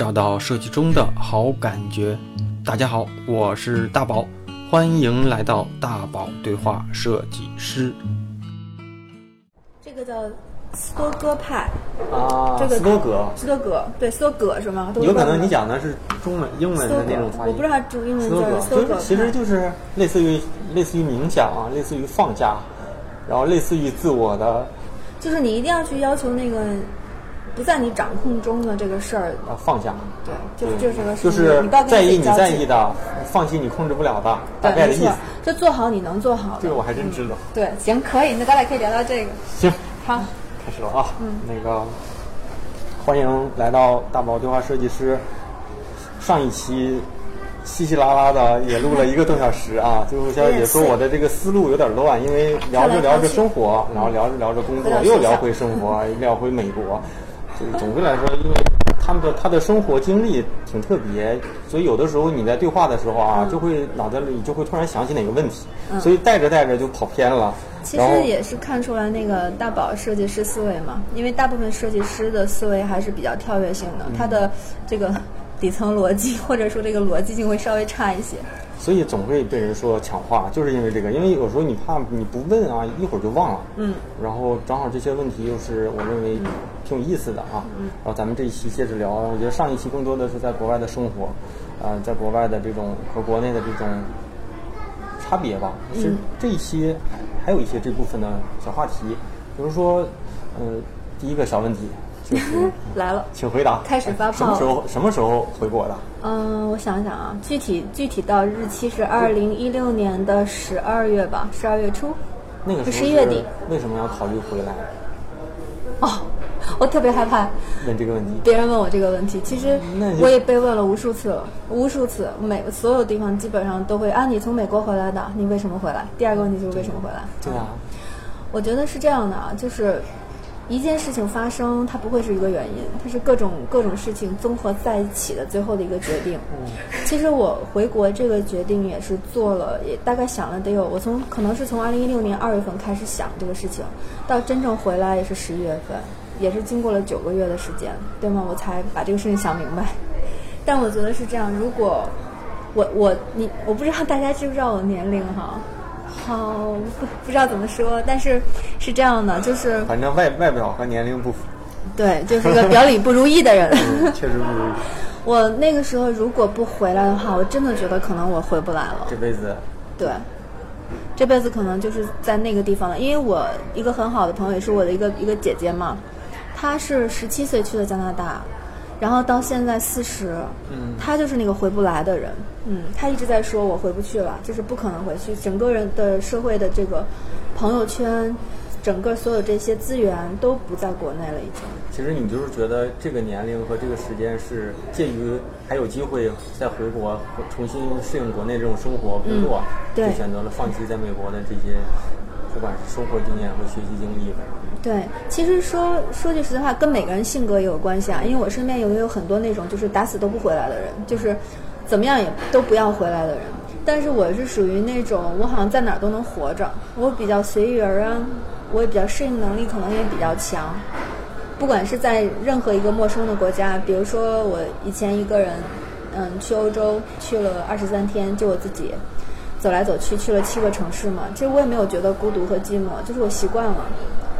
找到设计中的好感觉。大家好，我是大宝，欢迎来到大宝对话设计师。这个叫斯多哥派，啊这个斯多葛，斯多葛，对，斯多葛是吗？有可能你讲的是中文、英文的那种发音。我不知道中英文斯多葛叫斯多葛就是其实就是类似于类似于冥想啊，类似于放下，然后类似于自我的就是你一定要去要求那个不在你掌控中的这个事儿，呃放下。对，就是就是个事就是在意你在意的，放弃你控制不了的，大对，没错概的意思。，就做好你能做好的。这个我还真知道。对，行，可以，那咱俩可以聊聊这个。行，好，开始了啊。嗯，那个欢迎来到大宝对话设计师。上一期稀稀拉拉的也录了一个多小时啊，最后小姐说我的这个思路有点乱，因为聊着聊着生活，然后聊着聊着工作，又聊回生活，又聊回美国。就是总归来说，因为他们的他的生活经历挺特别，所以有的时候你在对话的时候啊，就会脑袋里就会突然想起哪个问题，所以带着带着就跑偏了。其实也是看出来那个大宝设计师思维嘛，因为大部分设计师的思维还是比较跳跃性的，他的这个底层逻辑 或者说这个逻辑性会稍微差一些。所以总会被人说抢话，就是因为这个，因为有时候你怕你不问啊，一会儿就忘了。嗯。然后正好这些问题又是我认为挺有意思的啊。嗯。然后咱们这一期接着聊，我觉得上一期更多的是在国外的生活，呃，在国外的这种和国内的这种差别吧。是这一期还还有一些这部分的小话题，比如说，呃，第一个小问题就是，来了。请回答。开始发炮什么时候什么时候回国的？嗯，我想想啊，具体具体到日期是二零一六年的十二月吧，十二月初。那个时候十一月底。为什么要考虑回来？哦，我特别害怕问这个问题。别人问我这个问题，其实我也被问了无数次了，无数次，每所有地方基本上都会啊，你从美国回来的，你为什么回来？第二个问题就是为什么回来？对啊，我觉得是这样的啊，就是一件事情发生，它不会是一个原因，它是各种各种事情综合在一起的最后的一个决定。其实我回国这个决定也是做了，也大概想了得有，我从可能是从二零一六年二月份开始想这个事情，到真正回来也是十一月份，也是经过了九个月的时间，对吗？我才把这个事情想明白。但我觉得是这样，如果我我你我不知道大家知不知道我年龄哈，好不不知道怎么说，但是是这样的，就是反正外外表和年龄不符，对，就是个表里不如意的人。嗯确实不如意。我那个时候如果不回来的话，我真的觉得可能我回不来了。这辈子对，这辈子可能就是在那个地方了。因为我一个很好的朋友，也是我的一个一个姐姐嘛，她是十七岁去的加拿大，然后到现在四十，嗯他就是那个回不来的人。嗯，他一直在说我回不去了，就是不可能回去。整个人的社会的这个朋友圈，整个所有这些资源都不在国内了，已经。其实你就是觉得这个年龄和这个时间是介于还有机会再回国重新适应国内这种生活工作，对就选择了放弃在美国的这些，不管是生活经验和学习经历。对，其实说说句实在话，跟每个人性格也有关系啊。因为我身边有没有很多那种就是打死都不回来的人，就是怎么样也都不要回来的人。但是我是属于那种我好像在哪儿都能活着，我比较随遇而安，我也比较适应能力可能也比较强。不管是在任何一个陌生的国家，比如说我以前一个人，嗯，去欧洲去了二十三天，就我自己走来走去，去了七个城市嘛。其实我也没有觉得孤独和寂寞，就是我习惯了。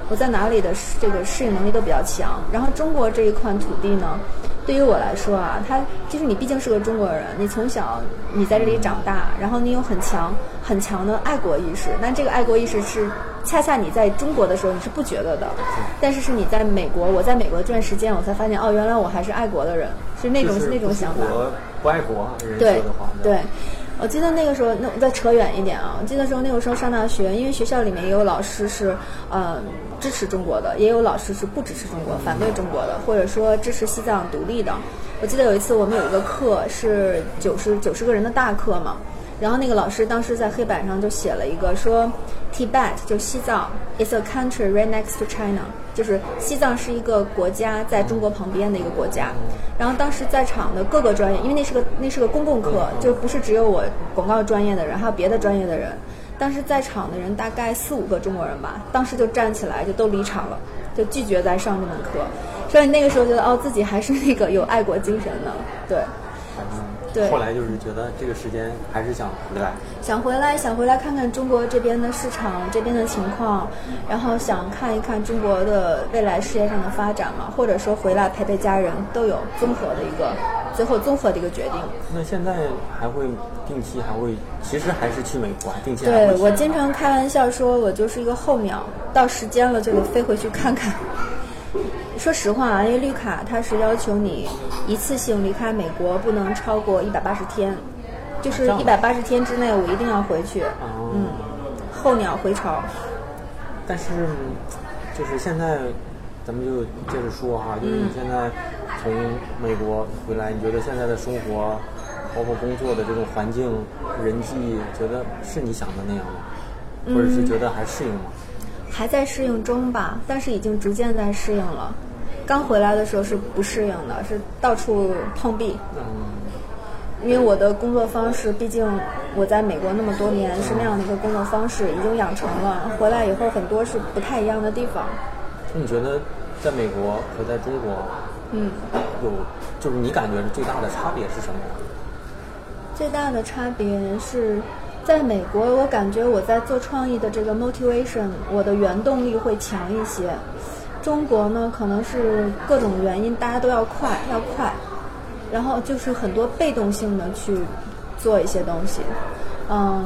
我在哪里的这个适应能力都比较强。然后中国这一块土地呢，对于我来说啊，它就是你毕竟是个中国人，你从小你在这里长大，然后你有很强很强的爱国意识。那这个爱国意识是恰恰你在中国的时候你是不觉得的，但是是你在美国，我在美国这段时间，我才发现哦，原来我还是爱国的人，是那种、就是那种想法。不出国不爱国，人说对的话。对，我记得那个时候，那我再扯远一点啊，我记得时候那个时候上大学，因为学校里面也有老师是呃支持中国的，也有老师是不支持中国、反对中国的，或者说支持西藏独立的。我记得有一次我们有一个课是九十九十个人的大课嘛。然后那个老师当时在黑板上就写了一个说，Tibet 就西藏，is a country right next to China，就是西藏是一个国家，在中国旁边的一个国家。然后当时在场的各个专业，因为那是个那是个公共课，就不是只有我广告专业的人，还有别的专业的人。当时在场的人大概四五个中国人吧，当时就站起来就都离场了，就拒绝再上这门课。所以那个时候觉得哦，自己还是那个有爱国精神的，对。对后来就是觉得这个时间还是想回来，想回来，想回来看看中国这边的市场这边的情况，然后想看一看中国的未来事业上的发展嘛，或者说回来陪陪家人，都有综合的一个最后综合的一个决定。那现在还会定期还会，其实还是去美国，定期对我经常开玩笑说，我就是一个候鸟，到时间了就得飞回去看看。说实话啊，因为绿卡它是要求你一次性离开美国不能超过一百八十天，就是一百八十天之内我一定要回去。哦嗯，候鸟回巢。但是就是现在，咱们就接着说哈，就是嗯你现在从美国回来，你觉得现在的生活，包括工作的这种环境、人际，觉得是你想的那样吗？或者是觉得还适应吗？还在适应中吧，但是已经逐渐在适应了。刚回来的时候是不适应的，是到处碰壁，嗯，因为我的工作方式，毕竟我在美国那么多年是那样的一个工作方式，已经养成了。回来以后很多是不太一样的地方。那你觉得在美国和在中国嗯，有，就是你感觉最大的差别是什么？最大的差别是，在美国，我感觉我在做创意的这个 motivation，我的原动力会强一些。中国呢，可能是各种原因，大家都要快，要快，然后就是很多被动性的去做一些东西。嗯，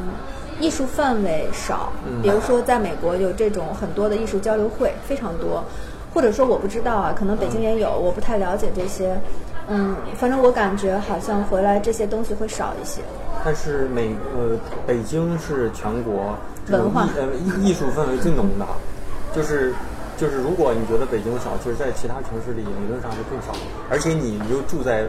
艺术范围少，比如说在美国有这种很多的艺术交流会，非常多，或者说我不知道啊，可能北京也有，我不太了解这些。嗯，反正我感觉好像回来这些东西会少一些。但是美呃，北京是全国文化艺呃艺艺术氛围最浓的，就是就是如果你觉得北京少，其实在其他城市里理论上是更少，而且你又住在。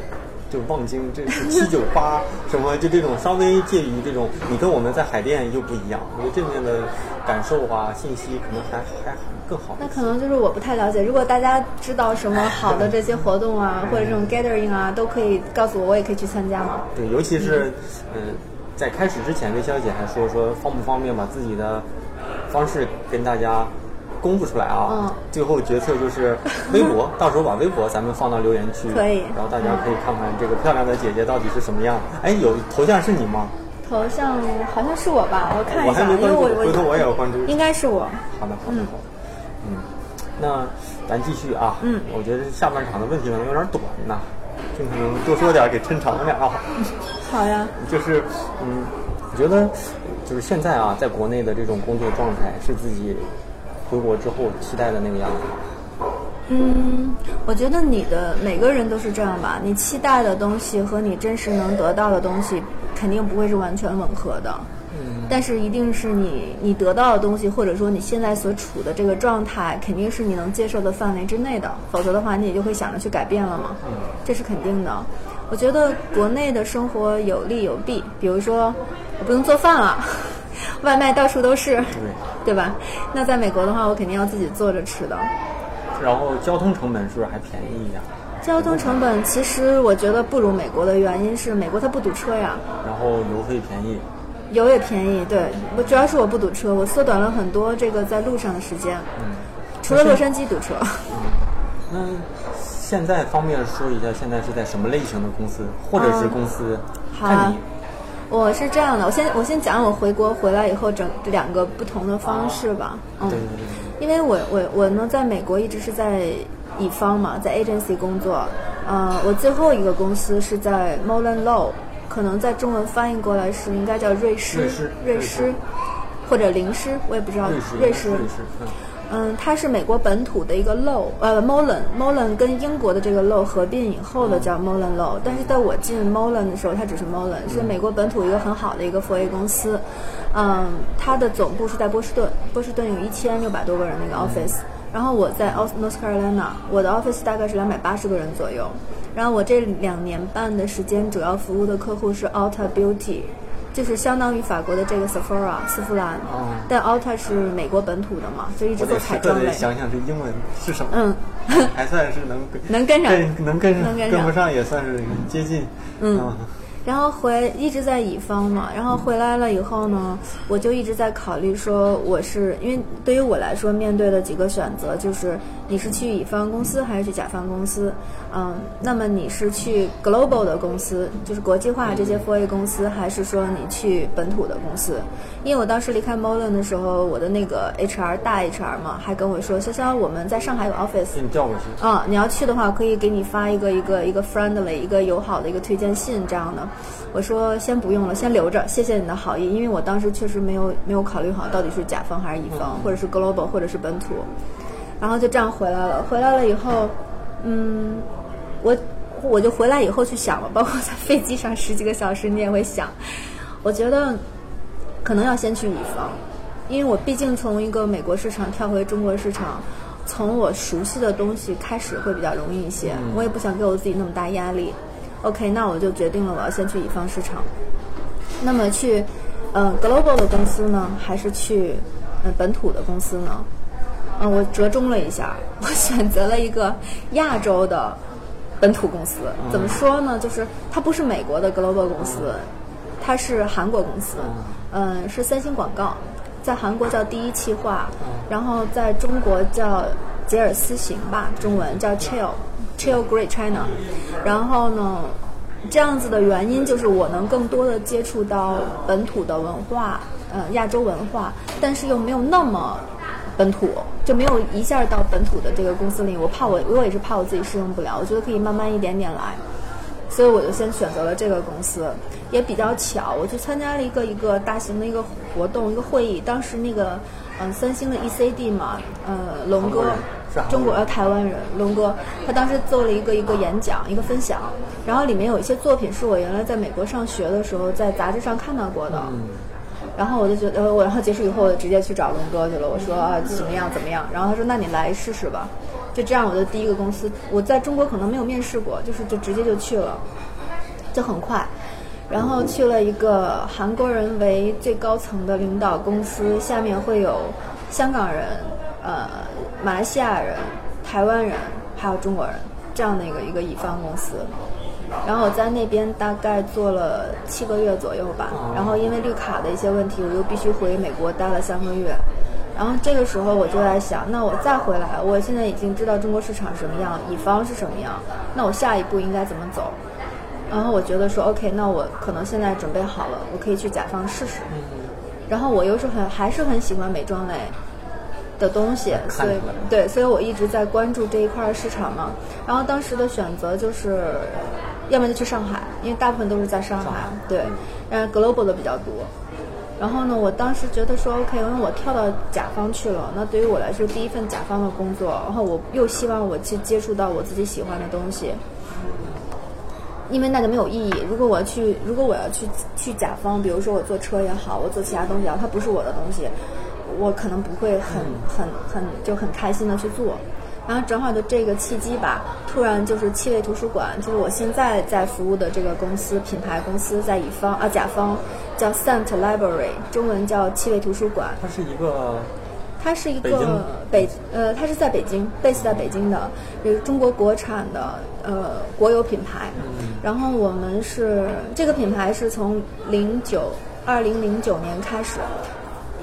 就望京，这是七九八 什么，就这种稍微介于这种，你跟我们在海淀又不一样，我觉得这面的感受啊，信息可能还还更好。那可能就是我不太了解。如果大家知道什么好的这些活动啊，或者这种 gathering 啊，都可以告诉我，我也可以去参加嘛。对，尤其是嗯、在开始之前，魏小姐还说说方不方便把自己的方式跟大家公布出来啊。嗯最后决策就是微博，到时候把微博咱们放到留言区，可以然后大家可以看看这个漂亮的姐姐到底是什么样。哎，有头像是你吗？头像好像是我吧，我看一下，我还没关注因为我回头我也要关注应该是我。好的，好的，好的。嗯，那咱继续啊。嗯我觉得下半场的问题可能有点短呐，尽可能多说点，给抻长点啊。好呀，就是，嗯，我觉得就是现在啊，在国内的这种工作状态是自己回国之后期待的那个样子？嗯，我觉得你的每个人都是这样吧，你期待的东西和你真实能得到的东西，肯定不会是完全吻合的。嗯，但是一定是你你得到的东西，或者说你现在所处的这个状态，肯定是你能接受的范围之内的，否则的话，你也就会想着去改变了嘛。嗯这是肯定的。我觉得国内的生活有利有弊，比如说我不用做饭了，外卖到处都是，对。对吧？那在美国的话，我肯定要自己做着吃的。然后交通成本是不是还便宜一点？交通成本其实我觉得不如美国的原因是美国它不堵车呀，然后油费便宜。油也便宜。对我主要是我不堵车，我缩短了很多这个在路上的时间。嗯，除了洛杉矶堵车，那现在方便说一下，现在是在什么类型的公司，或者是公司？好啊看你。我是这样的，我先我先讲我回国回来以后整两个不同的方式吧。嗯对，对对对。因为我我我呢，在美国一直是在乙方嘛，在 agency 工作。呃，我最后一个公司是在 Molen Low，可能在中文翻译过来是应该叫瑞士瑞士瑞瑞士士或者灵诗，我也不知道瑞士，瑞士瑞士，嗯。嗯，它是美国本土的一个 low，呃，Molen，Molen 跟英国的这个 low 合并以后的叫 Molen low，但是在我进 Molen 的时候，它只是 Molen，是美国本土一个很好的一个 4A 公司。嗯，它的总部是在波士顿，波士顿有一千六百多个人的一个 office，然后我在 North Carolina，我的 office 大概是两百八十个人左右。然后我这两年半的时间，主要服务的客户是 Ulta Beauty，就是相当于法国的这个 Sephora 丝芙兰，哦但 Ulta 是美国本土的嘛，就一直做彩妆类。想想这英文是什么。嗯，还算是能能跟上跟能跟上，能跟不上也算是接近。嗯然后回一直在乙方嘛，然后回来了以后呢，我就一直在考虑说，我是因为对于我来说，面对的几个选择就是你是去乙方公司还是去甲方公司，嗯，那么你是去 global 的公司，就是国际化这些 f o A 公司，还是说你去本土的公司？因为我当时离开 Molen 的时候，我的那个 HR 大 HR 嘛，还跟我说，潇潇，我们在上海有 office，给你调过去。啊，你要去的话，可以给你发一个一个一个 friendly 一个友好的一个推荐信这样的。我说先不用了，先留着，谢谢你的好意，因为我当时确实没有没有考虑好到底是甲方还是乙方，或者是 global 或者是本土，然后就这样回来了。回来了以后，嗯，我我就回来以后去想了，包括在飞机上十几个小时，你也会想，我觉得可能要先去乙方，因为我毕竟从一个美国市场跳回中国市场，从我熟悉的东西开始会比较容易一些，我也不想给我自己那么大压力。OK，那我就决定了，我要先去乙方市场。那么去，呃，global 的公司呢，还是去，呃，本土的公司呢？嗯，我折中了一下，我选择了一个亚洲的本土公司。怎么说呢？就是它不是美国的 global 公司，它是韩国公司。嗯，是三星广告，在韩国叫第一汽化，然后在中国叫杰尔斯行吧，中文叫 Chill。Chill Great China，然后呢，这样子的原因就是我能更多的接触到本土的文化，呃，亚洲文化，但是又没有那么本土，就没有一下到本土的这个公司里。我怕我，我也是怕我自己适应不了。我觉得可以慢慢一点点来，所以我就先选择了这个公司。也比较巧，我去参加了一个一个大型的一个活动，一个会议。当时那个，嗯，三星的 ECD 嘛，呃，龙哥。中国呃台湾人龙哥，他当时做了一个一个演讲，一个分享，然后里面有一些作品是我原来在美国上学的时候在杂志上看到过的，然后我就觉得我然后结束以后我直接去找龙哥去了，我说啊怎么样怎么样，然后他说那你来试试吧，就这样我的第一个公司，我在中国可能没有面试过，就是就直接就去了，就很快，然后去了一个韩国人为最高层的领导公司，下面会有香港人，呃。马来西亚人、台湾人还有中国人这样的一个一个乙方公司，然后我在那边大概做了七个月左右吧，然后因为绿卡的一些问题，我又必须回美国待了三个月，然后这个时候我就在想，那我再回来，我现在已经知道中国市场什么样，乙方是什么样，那我下一步应该怎么走？然后我觉得说，OK，那我可能现在准备好了，我可以去甲方试试。然后我又是很还是很喜欢美妆类。的东西，所以对，所以我一直在关注这一块市场嘛。然后当时的选择就是，要么就去上海，因为大部分都是在上海，对，但是 global 的比较多。然后呢，我当时觉得说 OK，因为我跳到甲方去了，那对于我来说第一份甲方的工作，然后我又希望我去接触到我自己喜欢的东西，因为那就没有意义。如果我要去，如果我要去去甲方，比如说我做车也好，我做其他东西也好，它不是我的东西。我可能不会很很很就很开心的去做，然后正好就这个契机吧，突然就是气味图书馆，就是我现在在服务的这个公司品牌公司在乙方啊甲方叫 Saint Library，中文叫气味图书馆。它是一个，它是一个北呃，它是在北京，base 在北京的，是中国国产的呃国有品牌。然后我们是这个品牌是从零九二零零九年开始。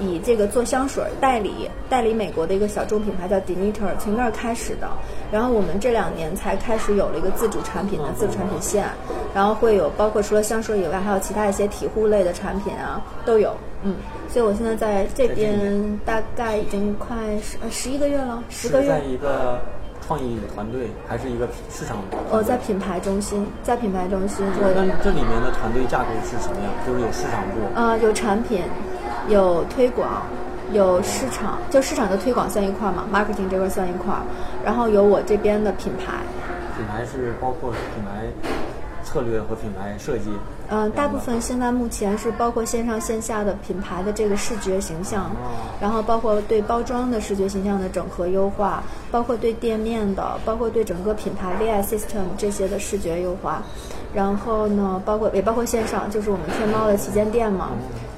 以这个做香水代理代理美国的一个小众品牌叫 Demeter，从那儿开始的。然后我们这两年才开始有了一个自主产品的自主产品线，然后会有包括除了香水以外，还有其他一些体护类的产品啊都有。嗯，所以我现在在这边大概已经快十十一个月了，十个月。在一个创意团队还是一个市场？哦，在品牌中心，在品牌中心。那这里面的团队架构是什么样？就是有市场部。啊，有产品。有推广，有市场，就市场的推广算一块嘛，marketing 这块算一块，然后有我这边的品牌。品牌是包括品牌策略和品牌设计。嗯，大部分现在目前是包括线上线下的品牌的这个视觉形象，然后包括对包装的视觉形象的整合优化，包括对店面的，包括对整个品牌 VI system 这些的视觉优化，然后呢，包括也包括线上，就是我们天猫的旗舰店嘛。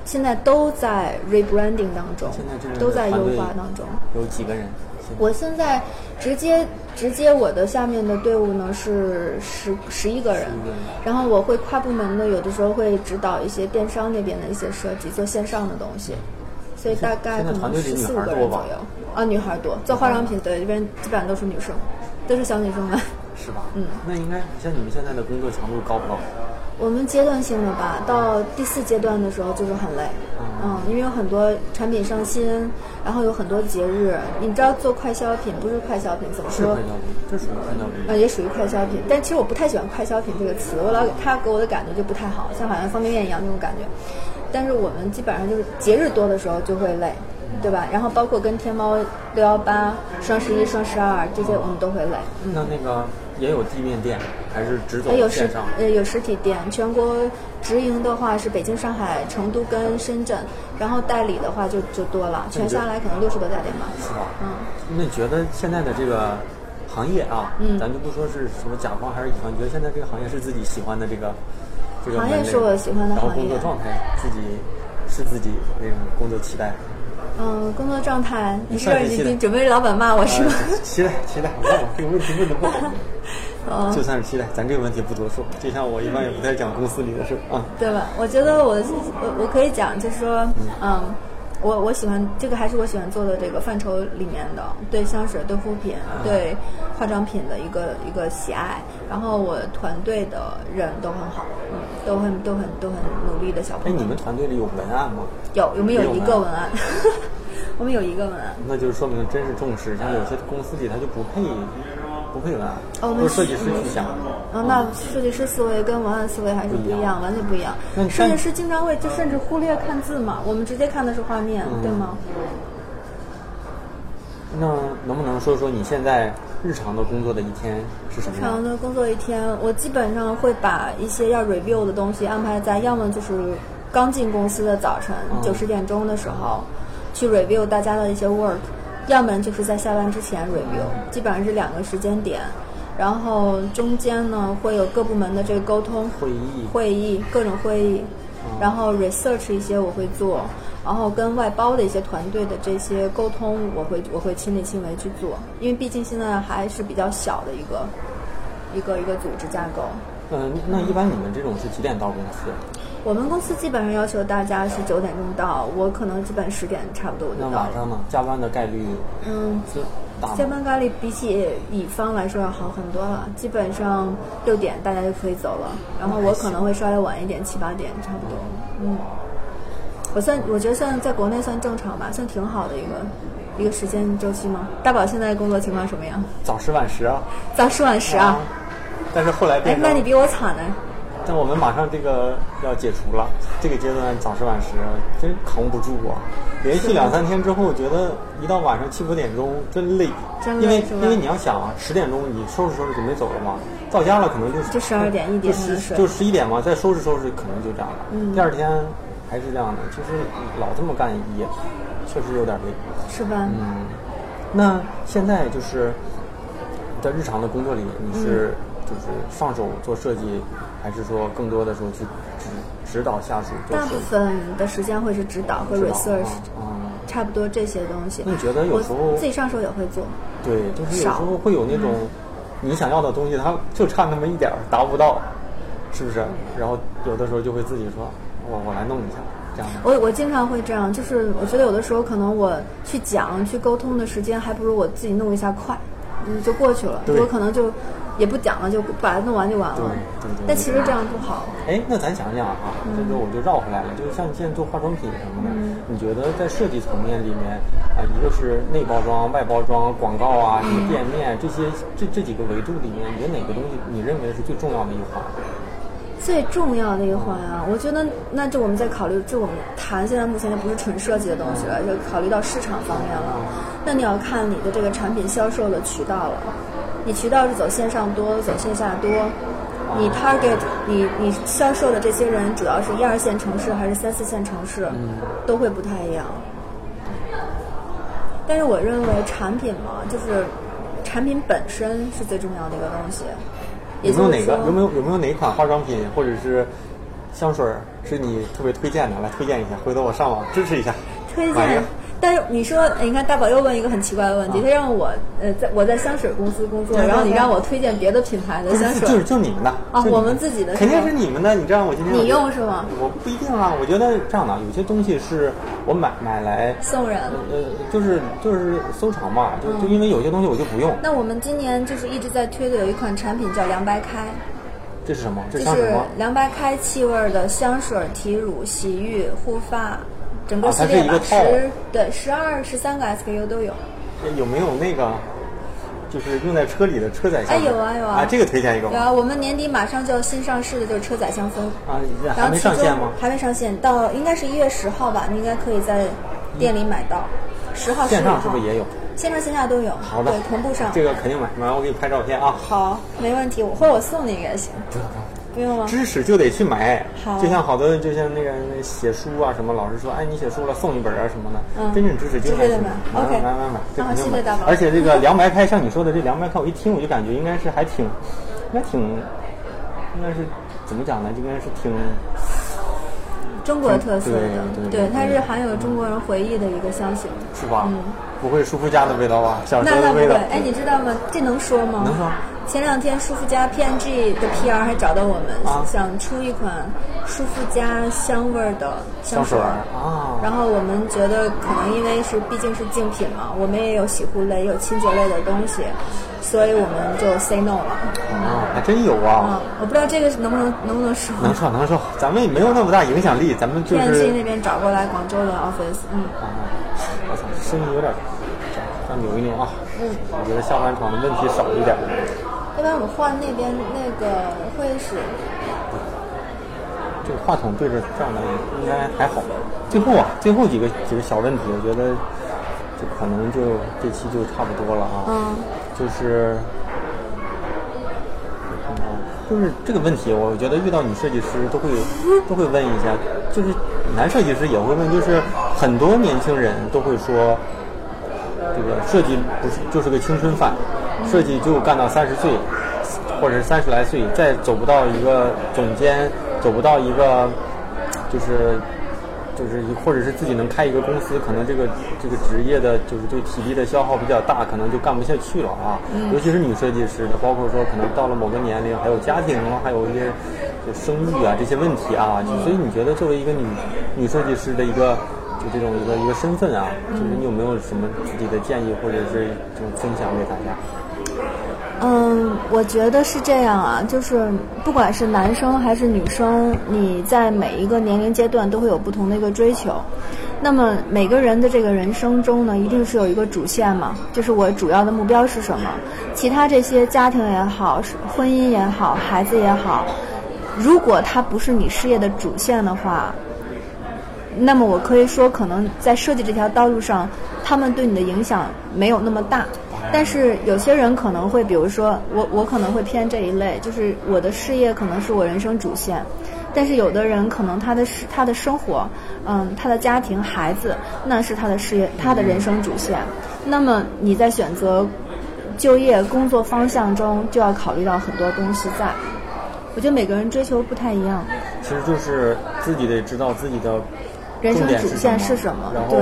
现在都在 rebranding 当中，都在优化当中。有几个人？我现在直接直接我的下面的队伍呢是十十一个人，然后我会跨部门的，有的时候会指导一些电商那边的一些设计，做线上的东西，所以大概可能十四五个人左右。啊，女孩多，做化妆品的这边基本上都是女生，都是小女生们。是吧？嗯，那应该像你们现在的工作强度高不高？我们阶段性的吧，到第四阶段的时候就是很累，嗯，因为有很多产品上新，然后有很多节日。你知道做快消品不是快消品，怎么说？快消品，这属于快消品。啊，也属于快消品，但其实我不太喜欢“快消品”这个词，我老他给我的感觉就不太好，像好像方便面一样那种感觉。但是我们基本上就是节日多的时候就会累，对吧？然后包括跟天猫六幺八、双十一、双十二这些，我们都会累。嗯那那个。也有地面店，还是直走线上？呃，有实体店。全国直营的话是北京、上海、成都跟深圳，然后代理的话就就多了，全下来可能六十多家店吧。是吧？嗯。那你觉得现在的这个行业啊，嗯，咱就不说是什么甲方还是乙方，你觉得现在这个行业是自己喜欢的这个这个行业是我喜欢的行业。然后工作状态自己是自己那种工作期待。嗯，工作状态，你是已经准备老板骂我是吗？期待期待，我这个问题问的不好。就算是期待，咱这个问题不多说。就像我一般也不太讲公司里的事啊。对吧？我觉得我我我可以讲，就是说，嗯，我我喜欢这个，还是我喜欢做的这个范畴里面的，对香水、对护肤品、对化妆品的一个一个喜爱。然后我团队的人都很好，嗯，都很都很都很努力的小朋友。哎，你们团队里有文案吗？有，我们有一个文案？我们有一个文案。那就是说明真是重视，像有些公司里他就不配。不会文案，都是设计师去想。啊，那设计师思维跟文案思维还是不一样，完全不一样。设计师经常会就甚至忽略看字嘛，我们直接看的是画面，对吗？那能不能说说你现在日常的工作的一天是什么？日常的工作一天，我基本上会把一些要 review 的东西安排在，要么就是刚进公司的早晨九十点钟的时候，去 review 大家的一些 work。要么就是在下班之前 review，基本上是两个时间点，然后中间呢会有各部门的这个沟通会议，会议各种会议，然后 research 一些我会做，然后跟外包的一些团队的这些沟通我会我会亲力亲为去做，因为毕竟现在还是比较小的一个一个一个组织架构。嗯，那一般你们这种是几点到公司？我们公司基本上要求大家是九点钟到，我可能基本十点差不多就到。那晚上呢？加班的概率？嗯，大。加班概率比起乙方来说要好很多了，基本上六点大家就可以走了，然后我可能会稍微晚一点，七八点差不多。嗯，我算我觉得算在国内算正常吧，算挺好的一个一个时间周期吗？大宝现在工作情况什么样？早十晚十啊。早十晚十啊。但是后来变。哎，那你比我惨呢。但我们马上这个要解除了，这个阶段早十晚十真扛不住啊！连续两三天之后，觉得一到晚上七八点钟真累，因为因为你要想啊，十点钟你收拾收拾准备走了嘛，到家了可能就就十二点一点就就十一点嘛，再收拾收拾可能就这样了。第二天还是这样的，就是老这么干也确实有点累，是吧？嗯，那现在就是在日常的工作里，你是就是放手做设计。还是说更多的时候去指指导下属？大部分的时间会是指导和 research，嗯，差不多这些东西。那你觉得有时候自己上手也会做？对，就是有时候会有那种你想要的东西，它就差那么一点儿达不到，是不是？然后有的时候就会自己说，我我来弄一下，这样。我我经常会这样，就是我觉得有的时候可能我去讲去沟通的时间，还不如我自己弄一下快，嗯，就过去了。我可能就。也不讲了，就把它弄完就完了。对对对。但其实这样不好。哎，那咱想想啊，这个我就绕回来了。就是像你现在做化妆品什么的，你觉得在设计层面里面啊，一个是内包装、外包装、广告啊，什么店面这些这这几个维度里面，有哪个东西你认为是最重要的一环？最重要的一环啊，我觉得那就我们在考虑，就我们谈现在目前就不是纯设计的东西了，就考虑到市场方面了。那你要看你的这个产品销售的渠道了。你渠道是走线上多，走线下多。你 target 你你销售的这些人主要是一二线城市还是三四线城市，都会不太一样。但是我认为产品嘛，就是产品本身是最重要的一个东西。有没有哪个有没有有没有哪款化妆品或者是香水是你特别推荐的？来推荐一下，回头我上网支持一下。推荐但是你说，你看大宝又问一个很奇怪的问题，他让我呃，在我在香水公司工作，然后你让我推荐别的品牌的香水，就是就你们的啊，我们自己的肯定是你们的。你知道我今天你用是吗？我不一定啊，我觉得这样的，有些东西是我买买来送人，呃，就是就是收藏嘛，就就因为有些东西我就不用。那我们今年就是一直在推的有一款产品叫凉白开。这是什么？这是凉白开气味的香水、体乳、洗浴、护发，整个系列吧，十对十二十三个 SKU 都有。有没有那个，就是用在车里的车载香？哎，有啊有啊，这个推荐一个。有啊，我们年底马上就要新上市的，就是车载香氛啊，还没上线吗？还没上线，到应该是一月十号吧，你应该可以在店里买到。十号、线上是不是也有？线上线下都有。好的，对，同步上。这个肯定买，买完我给你拍照片啊。好，没问题，我或者我送你也行。不用吗？知识就得去买。好。就像好多，就像那个那写书啊什么，老师说，哎，你写书了送一本啊什么的。嗯。真正知识就得买。OK。买买买，这肯定买。而且这个 凉白开，像你说的这凉白开，我一听我就感觉应该是还挺，应该挺，应该是怎么讲呢？应该是挺。中国特色的，对，它是含有中国人回忆的一个香型，是吧？嗯，不会舒肤佳的味道吧？小时候的味道。哎，你知道吗？这能说吗？能说。前两天舒肤佳 PNG 的 PR 还找到我们，想出一款舒肤佳香味的香水啊。然后我们觉得可能因为是毕竟是竞品嘛，我们也有洗护类、有清洁类的东西，所以我们就 say no 了。啊，还真有啊！我不知道这个能不能能不能说。能说能说，咱们也没有那么大影响力，咱们就是。P&G 那边找过来广州的 office，嗯。啊，我操，声音有点，再扭一扭啊。嗯。我觉得下半场的问题少一点。要不然我们换那边那个会议室。这个话筒对着这样的应该还好。最后啊，最后几个几个小问题，我觉得就可能就这期就差不多了啊。嗯。就是，就是这个问题，我觉得遇到女设计师都会 都会问一下，就是男设计师也会问，就是很多年轻人都会说，这个设计不是就是个青春饭。设计就干到三十岁，或者是三十来岁，再走不到一个总监，走不到一个，就是就是或者是自己能开一个公司，可能这个这个职业的就是对体力的消耗比较大，可能就干不下去了啊。尤其是女设计师的，包括说可能到了某个年龄，还有家庭，还有一些就生育啊这些问题啊。所以你觉得作为一个女女设计师的一个就这种一个一个身份啊，就是你有没有什么自己的建议或者是这种分享给大家？嗯，我觉得是这样啊，就是不管是男生还是女生，你在每一个年龄阶段都会有不同的一个追求。那么每个人的这个人生中呢，一定是有一个主线嘛，就是我主要的目标是什么？其他这些家庭也好，婚姻也好，孩子也好，如果它不是你事业的主线的话，那么我可以说，可能在设计这条道路上，他们对你的影响没有那么大。但是有些人可能会，比如说我，我可能会偏这一类，就是我的事业可能是我人生主线。但是有的人可能他的是他的生活，嗯，他的家庭、孩子，那是他的事业，他的人生主线。那么你在选择就业工作方向中，就要考虑到很多东西在。我觉得每个人追求不太一样。其实就是自己得知道自己的。人生主线是什么？然后，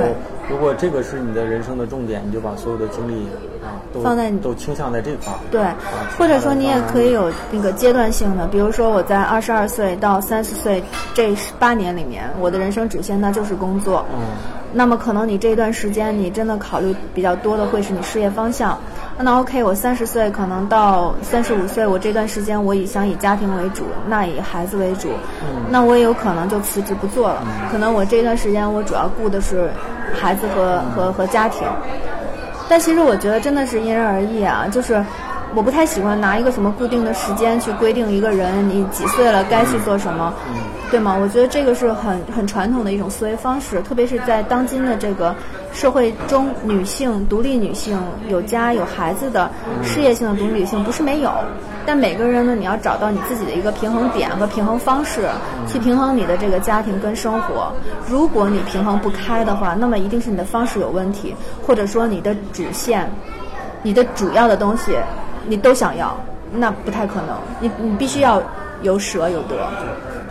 如果这个是你的人生的重点，你就把所有的精力啊都放在你都倾向在这块儿。对，或者说你也可以有那个阶段性的，比如说我在二十二岁到三十岁这八年里面，我的人生主线那就是工作。嗯。那么可能你这一段时间你真的考虑比较多的会是你事业方向。那 OK，我三十岁可能到三十五岁，我这段时间我以想以家庭为主，那以孩子为主，那我也有可能就辞职不做了。可能我这段时间我主要顾的是孩子和和和家庭。但其实我觉得真的是因人而异啊，就是我不太喜欢拿一个什么固定的时间去规定一个人你几岁了该去做什么。对吗？我觉得这个是很很传统的一种思维方式，特别是在当今的这个社会中，女性、独立女性、有家有孩子的事业性的独立女性不是没有，但每个人呢，你要找到你自己的一个平衡点和平衡方式，去平衡你的这个家庭跟生活。如果你平衡不开的话，那么一定是你的方式有问题，或者说你的主线、你的主要的东西你都想要，那不太可能。你你必须要有舍有得。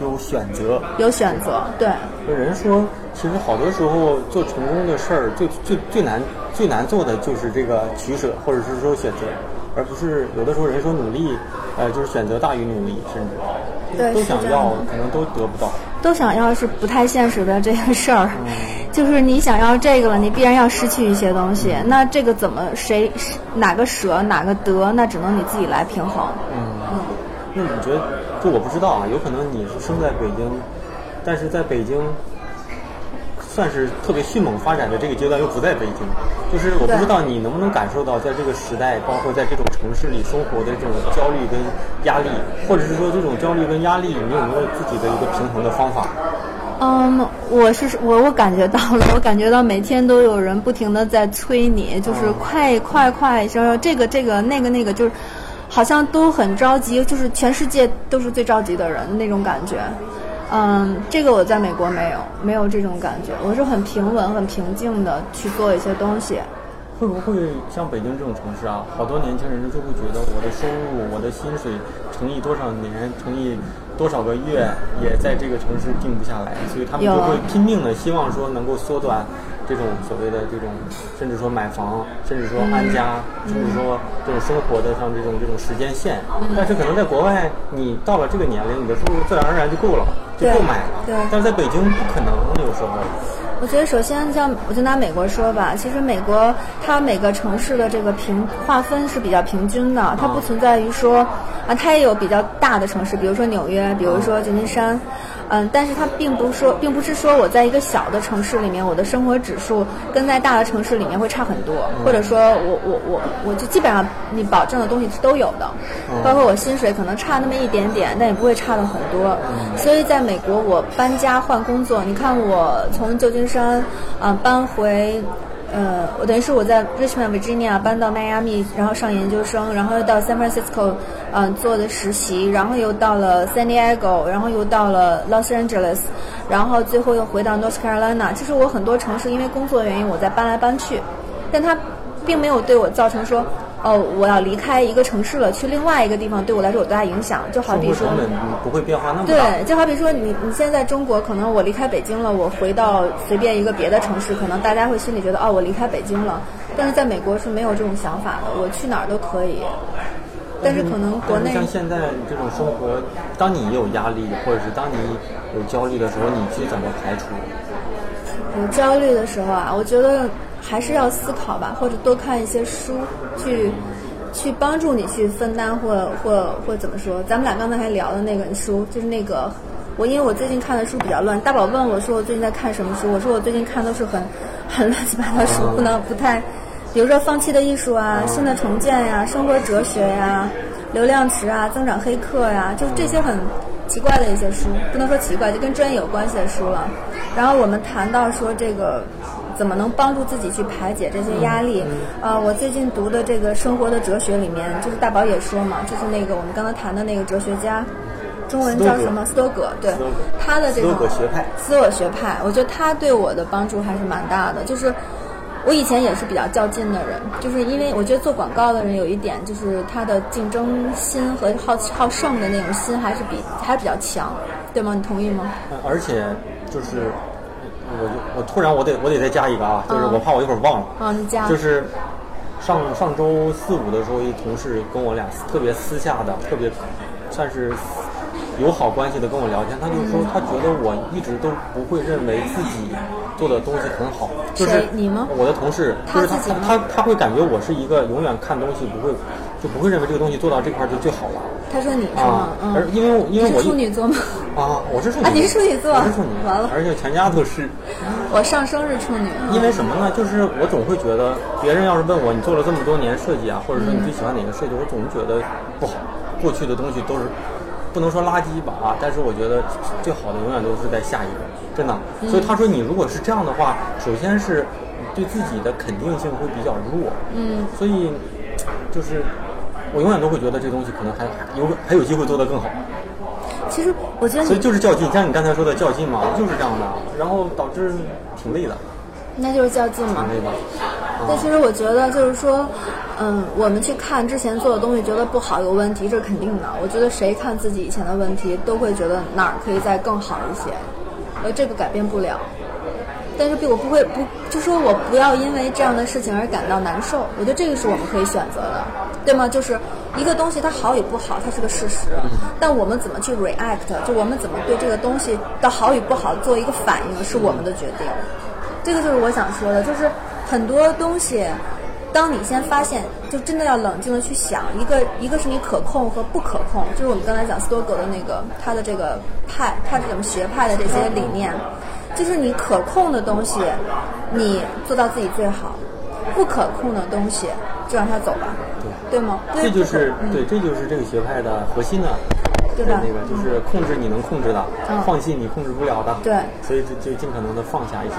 有选择，有选择，对。有人说，其实好多时候做成功的事儿，最最最难最难做的就是这个取舍，或者是说选择，而不是有的时候人说努力，呃，就是选择大于努力，甚至对都想要可能都得不到。都想要是不太现实的这个事儿，嗯就是你想要这个了，你必然要失去一些东西。那这个怎么谁哪个舍哪个得，那只能你自己来平衡。嗯，那你觉得，就我不知道啊，有可能你是生在北京，但是在北京算是特别迅猛发展的这个阶段又不在北京，就是我不知道你能不能感受到，在这个时代，包括在这种城市里生活的这种焦虑跟压力，或者是说这种焦虑跟压力，你有没有自己的一个平衡的方法？嗯，我是我我感觉到了，我感觉到每天都有人不停的在催你，就是快快快，说这个这个那个那个，就是好像都很着急，就是全世界都是最着急的人那种感觉。嗯，这个我在美国没有没有这种感觉，我是很平稳、很平静的去做一些东西。会不会像北京这种城市啊，好多年轻人就会觉得我的收入、我的薪水乘以多少年、乘以多少个月，也在这个城市定不下来，所以他们就会拼命的希望说能够缩短这种所谓的这种，甚至说买房，甚至说安家，甚至说这种生活的像这种这种时间线。但是可能在国外，你到了这个年龄，你的收入自然而然就够了，就对够买了。对但是在北京不可能，有时候。我觉得首先像我就拿美国说吧，其实美国它每个城市的这个平划分是比较平均的，它不存在于说啊，它也有比较大的城市，比如说纽约，比如说旧金山。嗯，但是它并不是说，并不是说我在一个小的城市里面，我的生活指数跟在大的城市里面会差很多，或者说我我我我就基本上你保证的东西是都有的，包括我薪水可能差那么一点点，但也不会差的很多。所以在美国，我搬家换工作，你看我从旧金山啊、搬回。呃，我等于是我在 Richmond, Virginia 搬到迈阿密，然后上研究生，然后又到 San Francisco，嗯、做的实习，然后又到了 San Diego，然后又到了 Los Angeles，然后最后又回到 North Carolina。其实我很多城市因为工作原因我在搬来搬去，但它并没有对我造成说，哦，我要离开一个城市了，去另外一个地方对我来说有多大影响？就好比说成，本不会变化那么大。对，就好比说你你现在在中国，可能我离开北京了，我回到随便一个别的城市，可能大家会心里觉得哦，我离开北京了。但是在美国是没有这种想法的，我去哪儿都可以。但是可能国内像现在这种生活，当你有压力，或者是当你有焦虑的时候，你去怎么排除？有焦虑的时候啊，我觉得还是要思考吧，或者多看一些书，去去帮助你去分担或或或怎么说？咱们俩刚才还聊的那本书，就是那个我因为我最近看的书比较乱，大宝问我说我最近在看什么书，我说我最近看都是很 很乱七八糟书，不能不太，比如说《放弃的艺术》啊，《新的重建》呀，《生活哲学》呀，《流量池》啊，《增长黑客》呀，就是这些很。奇怪的一些书，不能说奇怪，就跟专业有关系的书了。然后我们谈到说这个怎么能帮助自己去排解这些压力。呃，我最近读的这个《生活的哲学》里面，就是大宝也说嘛，就是那个我们刚才谈的那个哲学家，中文叫什么？斯多葛。对他的这种斯多葛学派斯多葛学派，我觉得他对我的帮助还是蛮大的。就是我以前也是比较较劲的人，就是因为我觉得做广告的人有一点，就是他的竞争心和好好胜的那种心还是比还是比较强，对吗？你同意吗？呃而且就是，我就我突然我得我得再加一个啊，就是嗯我怕我一会儿忘了。啊，你加。就是上上周四五的时候，一同事跟我俩特别私下的，特别算是友好关系的跟我聊天，他就说他觉得我一直都不会认为自己做的东西很好，就是你吗？我的同事，就是他他他会感觉我是一个永远看东西不会就不会认为这个东西做到这块儿就最好了他说你是吗？，啊嗯，而因为我因为我处女座吗？啊，我是处女，啊你是处女座我是处女，完了而且全家都是。我上升是处女，嗯因为什么呢？就是我总会觉得，别人要是问我你做了这么多年设计啊，或者说你最喜欢哪个设计，我总是觉得不好。过去的东西都是不能说垃圾吧啊，但是我觉得最好的永远都是在下一个，真的。所以他说你如果是这样的话，首先是对自己的肯定性会比较弱，嗯，所以就是我永远都会觉得这东西可能还有还有机会做得更好。其实我觉得所以就是较劲，像你刚才说的较劲嘛，就是这样的，然后导致挺累的，那就是较劲嘛挺。累的。但其实我觉得就是说，嗯，我们去看之前做的东西，觉得不好有问题，这是肯定的。我觉得谁看自己以前的问题，都会觉得哪儿可以再更好一些，呃，这个改变不了。但是我不会不就说我不要因为这样的事情而感到难受。我觉得这个是我们可以选择的，对吗？就是一个东西它好与不好，它是个事实。但我们怎么去 react，就我们怎么对这个东西的好与不好做一个反应，是我们的决定。这个就是我想说的，就是很多东西，当你先发现，就真的要冷静的去想，一个一个是你可控和不可控，就是我们刚才讲斯多葛的那个他的这个派，他这种学派的这些理念。就是你可控的东西，你做到自己最好；不可控的东西，就让它走吧，对吗？这就是对，这就是这个学派的核心的，对吧？那个就是控制你能控制的，放弃你控制不了的。对，所以就就尽可能的放下一些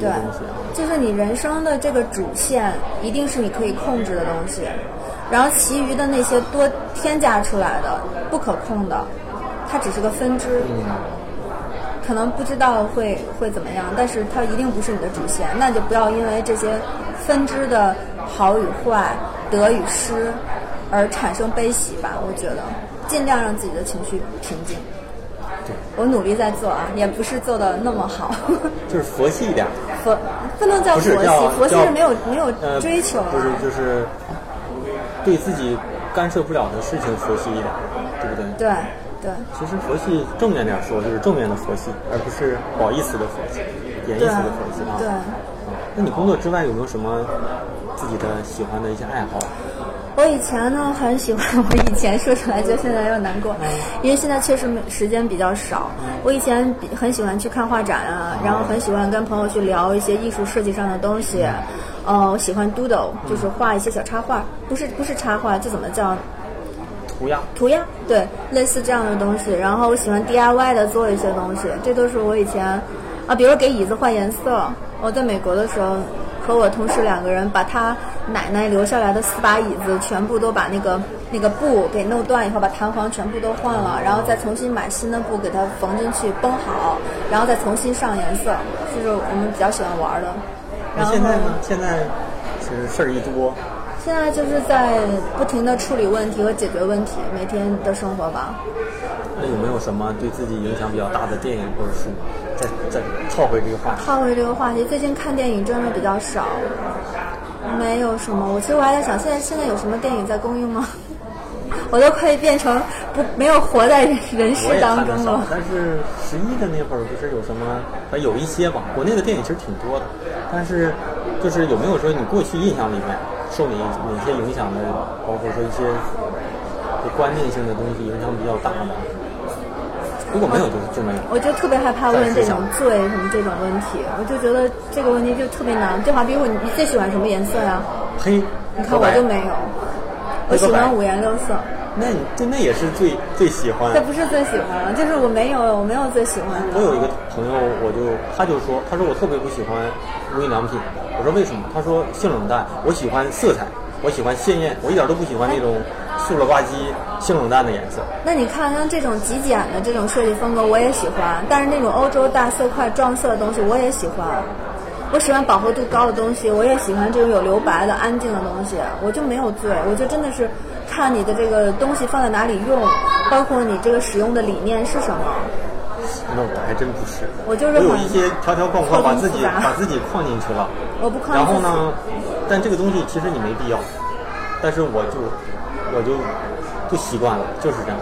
对东西啊。就是你人生的这个主线，一定是你可以控制的东西，然后其余的那些多添加出来的不可控的，它只是个分支。嗯。可能不知道会会怎么样，但是它一定不是你的主线，那就不要因为这些分支的好与坏、得与失而产生悲喜吧。我觉得尽量让自己的情绪平静。对，我努力在做啊，也不是做的那么好。就是佛系一点。佛不能叫佛系，佛系是没有没有追求。不是，就是对自己干涉不了的事情佛系一点，对不对？对。对，其实佛系正面点说就是正面的佛系，而不是褒义词的佛系，贬义词的佛系啊。对。那你工作之外有没有什么自己的喜欢的一些爱好？我以前呢很喜欢，我以前说出来就现在又难过，因为现在确实时间比较少。我以前很喜欢去看画展啊，然后很喜欢跟朋友去聊一些艺术设计上的东西。呃，我喜欢 doodle，就是画一些小插画，不是不是插画，这怎么叫？涂鸦，涂鸦，对，类似这样的东西。然后我喜欢 DIY 的做一些东西，这都是我以前啊，比如给椅子换颜色。我在美国的时候，和我同事两个人把他奶奶留下来的四把椅子全部都把那个那个布给弄断以后，把弹簧全部都换了，然后再重新买新的布给它缝进去绷好，然后再重新上颜色，这是我们比较喜欢玩的。然后现在呢？现在是事儿一多。现在就是在不停的处理问题和解决问题，每天的生活吧。那有没有什么对自己影响比较大的电影或者书？再再套回这个话题。套回这个话题，最近看电影真的比较少，没有什么。我其实我还在想，现在现在有什么电影在公映吗？我都快变成不没有活在人世当中了。但是十一的那会儿不是有什么？啊，有一些吧。国内的电影其实挺多的，但是就是有没有说你过去印象里面？受你哪些影响的，包括说一些观念性的东西影响比较大的，如果没有就就没有。我就特别害怕问这种罪什么这种问题，我就觉得这个问题就特别难。就好比我，你最喜欢什么颜色呀？黑。你看我就没有，我喜欢五颜六色。那你就那也是最最喜欢。这不是最喜欢，就是我没有，我没有最喜欢的。我有一个朋友，我就他就说，他说我特别不喜欢无印良品。我说为什么？他说性冷淡。我喜欢色彩，我喜欢鲜艳，我一点都不喜欢那种素了吧唧、性冷淡的颜色。那你看，像这种极简的这种设计风格，我也喜欢。但是那种欧洲大色块撞色的东西，我也喜欢。我喜欢饱和度高的东西，我也喜欢这种有留白的安静的东西。我就没有醉，我就真的是看你的这个东西放在哪里用，包括你这个使用的理念是什么。那我还真不是，我就是我有一些条条框框把自己把自己框进去了。我不框。然后呢？但这个东西其实你没必要，但是我就我就不习惯了，就是这样。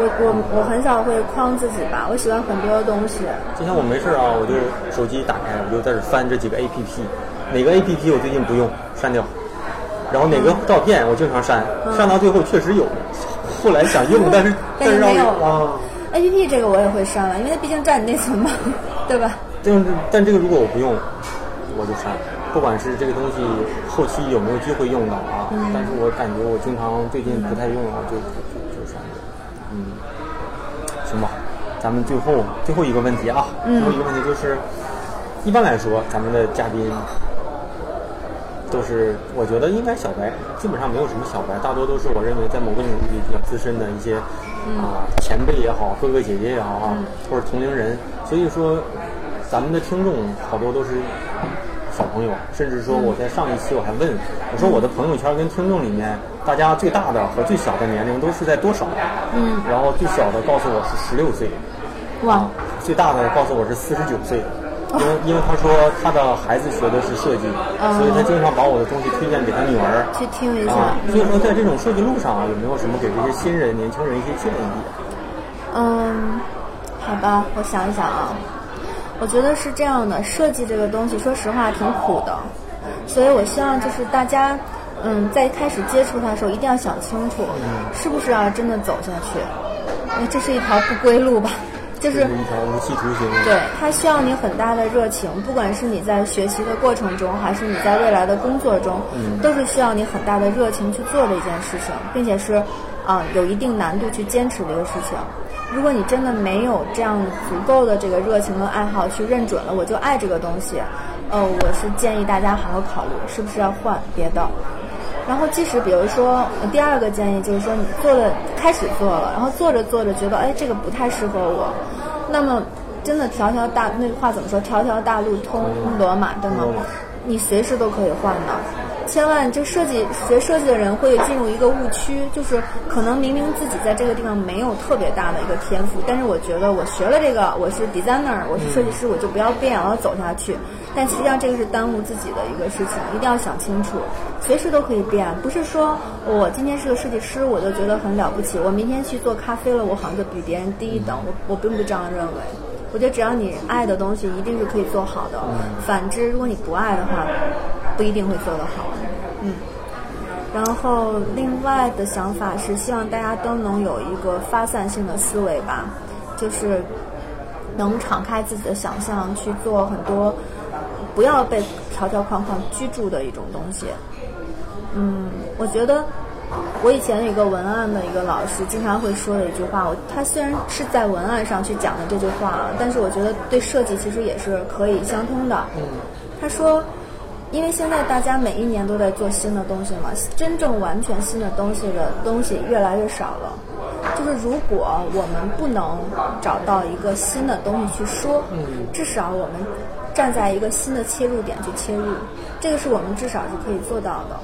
我我我很少会框自己吧，我喜欢很多东西。就像我没事啊，我就手机打开，我就在这翻这几个 A P P，哪个 A P P 我最近不用删掉，然后哪个照片我经常删，删到最后确实有，后来想用，但是但是没有啊。A P P 这个我也会删了，因为它毕竟占你内存嘛，对吧？但但这个如果我不用，我就删。不管是这个东西后期有没有机会用到啊，但是我感觉我经常最近不太用了，就就就删了。嗯，行吧，咱们最后最后一个问题啊，最后一个问题就是，一般来说咱们的嘉宾都是，我觉得应该小白，基本上没有什么小白，大多都是我认为在某个领域比较资深的一些。啊，前辈也好，哥哥姐姐也好啊，或者同龄人，所以说，咱们的听众好多都是小朋友，甚至说我在上一期我还问我说我的朋友圈跟听众里面，大家最大的和最小的年龄都是在多少？嗯，然后最小的告诉我是十六岁，哇啊，最大的告诉我是四十九岁。因为因为他说他的孩子学的是设计，所以他经常把我的东西推荐给他女儿。去听一下。啊，所以说在这种设计路上啊，有没有什么给这些新人、年轻人一些建议？嗯，好吧，我想一想啊，我觉得是这样的，设计这个东西，说实话挺苦的，所以我希望就是大家，嗯，在开始接触它的时候，一定要想清楚，是不是要真的走下去，因为这是一条不归路吧，就是一条无期徒刑。对，它需要你很大的热情，不管是你在学习的过程中，还是你在未来的工作中，都是需要你很大的热情去做的一件事情，并且是，啊、有一定难度去坚持的一个事情。如果你真的没有这样足够的这个热情和爱好去认准了，我就爱这个东西，呃，我是建议大家好好考虑是不是要换别的。然后，即使比如说，呃第二个建议就是说，你做了开始做了，然后做着做着觉得，哎，这个不太适合我，那么真的条条大那句话怎么说？条条大路通罗马，对吗？你随时都可以换的。千万就设计学设计的人会进入一个误区，就是可能明明自己在这个地方没有特别大的一个天赋，但是我觉得我学了这个，我是 designer，我是设计师，我就不要变，我要走下去。但实际上这个是耽误自己的一个事情，一定要想清楚，随时都可以变，不是说我今天是个设计师，我就觉得很了不起，我明天去做咖啡了，我好像就比别人低一等，我我并不这样认为。我觉得只要你爱的东西，一定是可以做好的。反之，如果你不爱的话，不一定会做得好。嗯。然后另外的想法是，希望大家都能有一个发散性的思维吧，就是能敞开自己的想象去做很多，不要被条条框框居住的一种东西。嗯，我觉得我以前有一个文案的一个老师经常会说的一句话，我他虽然是在文案上去讲的这句话，但是我觉得对设计其实也是可以相通的。嗯，他说，因为现在大家每一年都在做新的东西嘛，真正完全新的东西的东西越来越少了。就是如果我们不能找到一个新的东西去说，嗯至少我们站在一个新的切入点去切入，这个是我们至少是可以做到的。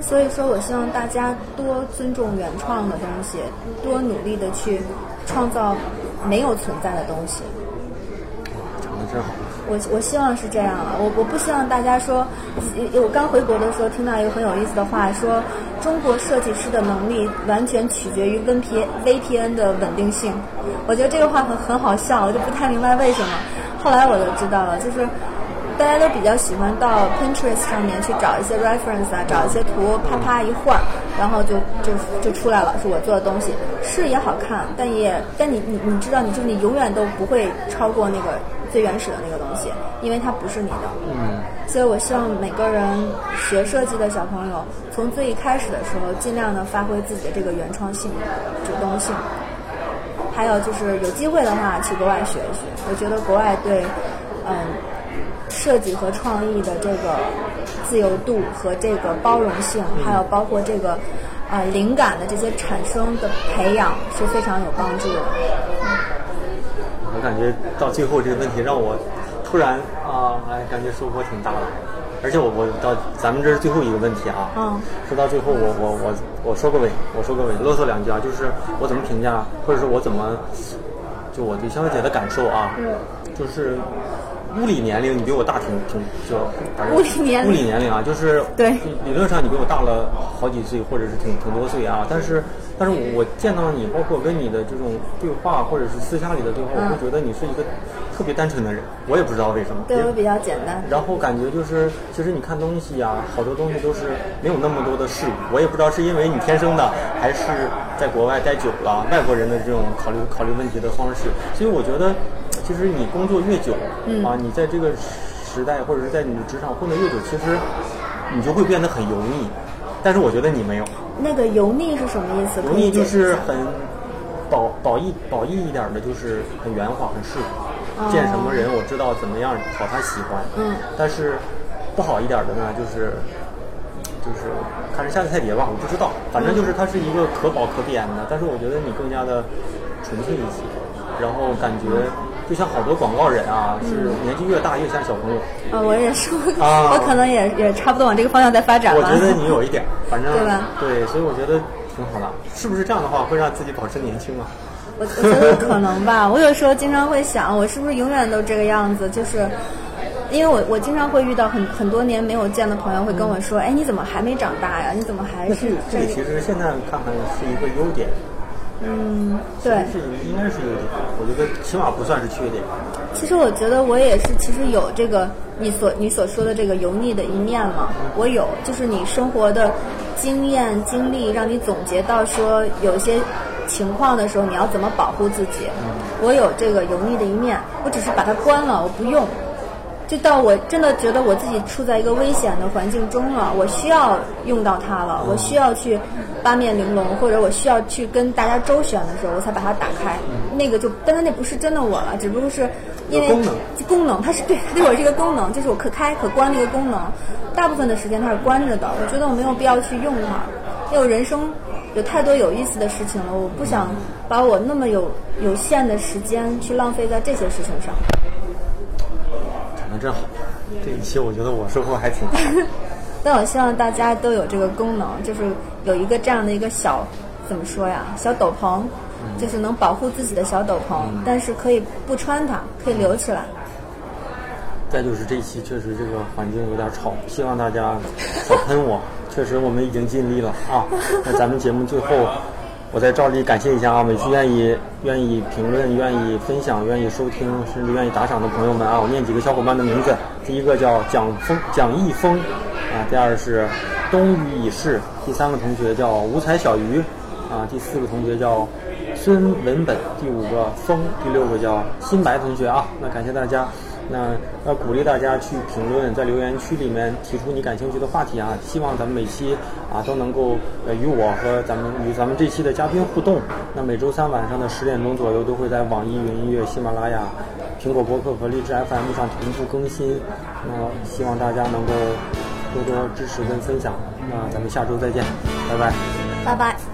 所以说我希望大家多尊重原创的东西，多努力的去创造没有存在的东西。讲的真好。我我希望是这样啊，我我不希望大家说，我刚回国的时候听到一个很有意思的话，说中国设计师的能力完全取决于 VPN VPN 的稳定性。我觉得这个话很很好笑，我就不太明白为什么。后来我就知道了，就是大家都比较喜欢到 Pinterest 上面去找一些 reference 啊，找一些图，啪啪一换，然后就就就出来了，是我做的东西，是也好看，但也但你你你知道，你就是你永远都不会超过那个最原始的那个东西，因为它不是你的。嗯，所以我希望每个人学设计的小朋友，从最一开始的时候，尽量的发挥自己的这个原创性、主动性。还有就是有机会的话，去国外学一学。我觉得国外对，嗯，设计和创意的这个自由度和这个包容性，还有包括这个呃灵感的这些产生的培养是非常有帮助的。我感觉到最后这个问题让我突然啊，哎，感觉收获挺大的。而且我我到咱们这是最后一个问题啊，嗯说到最后我我我我说个尾，我说个尾，啰嗦两句啊，就是我怎么评价，或者是我怎么就我对香姐的感受啊，嗯就是物理年龄你比我大挺挺就物理年龄物理年龄啊，就是对理论上你比我大了好几岁，或者是挺挺多岁啊。但是，但是我见到你，包括跟你的这种对话，或者是私下里的对话，嗯我会觉得你是一个特别单纯的人。我也不知道为什么。对我比较简单。然后感觉就是，其实你看东西呀、好多东西都是没有那么多的事物。我也不知道是因为你天生的，还是在国外待久了，外国人的这种考虑考虑问题的方式。所以我觉得，其实你工作越久，嗯啊，你在这个时代或者是在你的职场混得越久，其实你就会变得很油腻。但是我觉得你没有，那个油腻是什么意思？油腻就是很褒褒义褒义一点的，就是很圆滑、很世俗。哦见什么人，我知道怎么样讨他喜欢。嗯但是不好一点的呢，就是就是看人下菜碟吧，我不知道，反正就是它是一个可褒可贬的。但是我觉得你更加的纯粹一些，然后感觉就像好多广告人啊，是年纪越大越像小朋友。啊，我也是，啊 我可能也也差不多往这个方向在发展吧。我觉得你有一点，反正 对吧对，所以我觉得挺好的。是不是这样的话会让自己保持年轻啊？我我觉得可能吧。我有时候经常会想，我是不是永远都这个样子？就是因为我我经常会遇到很很多年没有见的朋友会跟我说：“哎，你怎么还没长大呀？你怎么还是这个这这个其实现在看看是一个优点，嗯，对。是应该是优点。我觉得起码不算是缺点。其实我觉得我也是，其实有这个你所你所说的这个油腻的一面嘛，我有，就是你生活的经验经历，让你总结到说有些情况的时候，你要怎么保护自己。我有这个油腻的一面，我只是把它关了，我不用。就到我真的觉得我自己处在一个危险的环境中了，我需要用到它了，我需要去八面玲珑，或者我需要去跟大家周旋的时候，我才把它打开。那个就，但是那不是真的我了，只不过是因为功能功能，它是对它对我是一个功能，就是我可开可关的一个功能。大部分的时间它是关着的，我觉得我没有必要去用它，因为我人生有太多有意思的事情了，我不想把我那么有有限的时间去浪费在这些事情上。真好，这一期我觉得我收获还挺大。但我希望大家都有这个功能，就是有一个这样的一个小，怎么说呀，小斗篷，就是能保护自己的小斗篷，但是可以不穿它，可以留起来。再就是这一期确实这个环境有点吵，希望大家少喷我。确实我们已经尽力了啊。那咱们节目最后，我再照例感谢一下啊，每次愿意愿意评论、愿意分享、愿意收听，甚至愿意打赏的朋友们啊，我念几个小伙伴的名字。第一个叫蒋峰蒋毅峰啊，第二是冬雨已逝，第三个同学叫五彩小鱼啊，第四个同学叫孙文本，第五个风，第六个叫新白同学啊。那感谢大家。那要鼓励大家去评论，在留言区里面提出你感兴趣的话题啊！希望咱们每期啊都能够呃与我和咱们与咱们这期的嘉宾互动。那每周三晚上的十点钟左右都会在网易云音乐、喜马拉雅、苹果播客和荔枝 FM 上同步更新。那希望大家能够多多支持跟分享。那咱们下周再见，拜拜。拜拜。